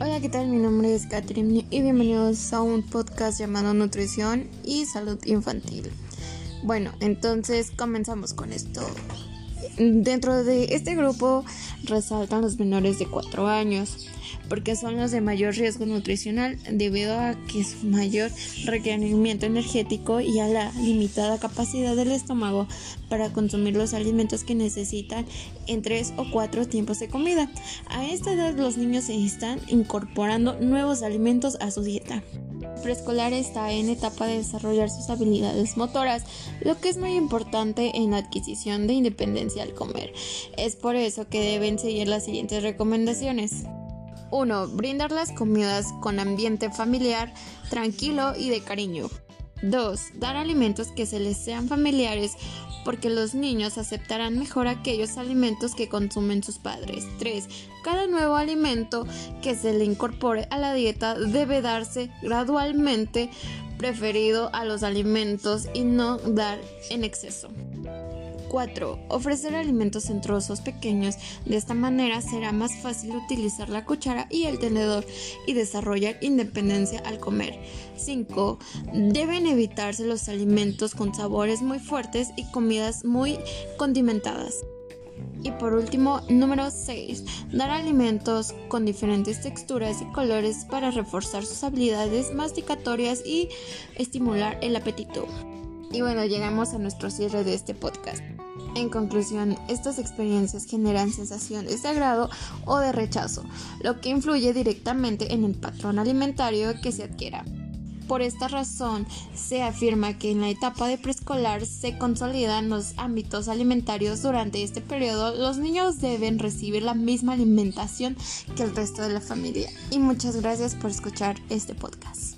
Hola, ¿qué tal? Mi nombre es Catherine y bienvenidos a un podcast llamado Nutrición y Salud Infantil. Bueno, entonces comenzamos con esto. Dentro de este grupo resaltan los menores de 4 años porque son los de mayor riesgo nutricional debido a que su mayor requerimiento energético y a la limitada capacidad del estómago para consumir los alimentos que necesitan en tres o cuatro tiempos de comida. A esta edad los niños se están incorporando nuevos alimentos a su dieta preescolar está en etapa de desarrollar sus habilidades motoras, lo que es muy importante en la adquisición de independencia al comer. Es por eso que deben seguir las siguientes recomendaciones. 1. Brindar las comidas con ambiente familiar, tranquilo y de cariño. 2. Dar alimentos que se les sean familiares porque los niños aceptarán mejor aquellos alimentos que consumen sus padres. 3. Cada nuevo alimento que se le incorpore a la dieta debe darse gradualmente preferido a los alimentos y no dar en exceso. 4. Ofrecer alimentos en trozos pequeños. De esta manera será más fácil utilizar la cuchara y el tenedor y desarrollar independencia al comer. 5. Deben evitarse los alimentos con sabores muy fuertes y comidas muy condimentadas. Y por último, número 6. Dar alimentos con diferentes texturas y colores para reforzar sus habilidades masticatorias y estimular el apetito. Y bueno, llegamos a nuestro cierre de este podcast. En conclusión, estas experiencias generan sensaciones de agrado o de rechazo, lo que influye directamente en el patrón alimentario que se adquiera. Por esta razón, se afirma que en la etapa de preescolar se consolidan los ámbitos alimentarios. Durante este periodo, los niños deben recibir la misma alimentación que el resto de la familia. Y muchas gracias por escuchar este podcast.